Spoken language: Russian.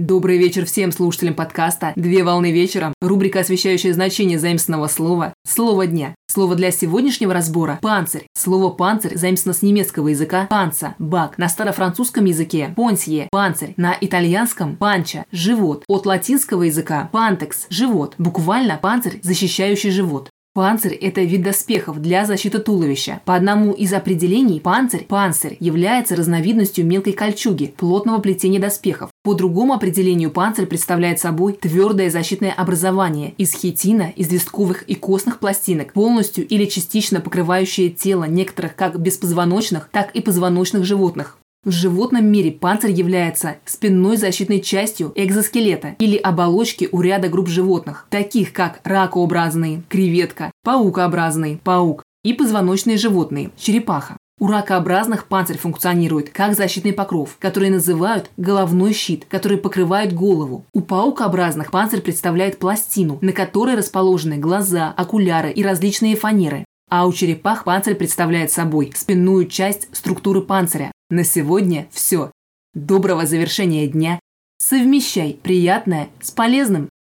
Добрый вечер всем слушателям подкаста «Две волны вечером», рубрика, освещающая значение заимственного слова «Слово дня». Слово для сегодняшнего разбора – «панцирь». Слово «панцирь» заимствовано с немецкого языка «панца», «бак», на старофранцузском языке «понсье», «панцирь», на итальянском «панча», «живот», от латинского языка «пантекс», «живот», буквально «панцирь», защищающий живот. Панцирь – это вид доспехов для защиты туловища. По одному из определений панцирь, панцирь является разновидностью мелкой кольчуги, плотного плетения доспехов. По другому определению панцирь представляет собой твердое защитное образование из хитина, известковых и костных пластинок, полностью или частично покрывающее тело некоторых как беспозвоночных, так и позвоночных животных. В животном мире панцирь является спинной защитной частью экзоскелета или оболочки у ряда групп животных, таких как ракообразные, креветка, паукообразный, паук и позвоночные животные, черепаха. У ракообразных панцирь функционирует как защитный покров, который называют головной щит, который покрывает голову. У паукообразных панцирь представляет пластину, на которой расположены глаза, окуляры и различные фанеры. А у черепах панцирь представляет собой спинную часть структуры панциря, на сегодня все. Доброго завершения дня. Совмещай приятное с полезным.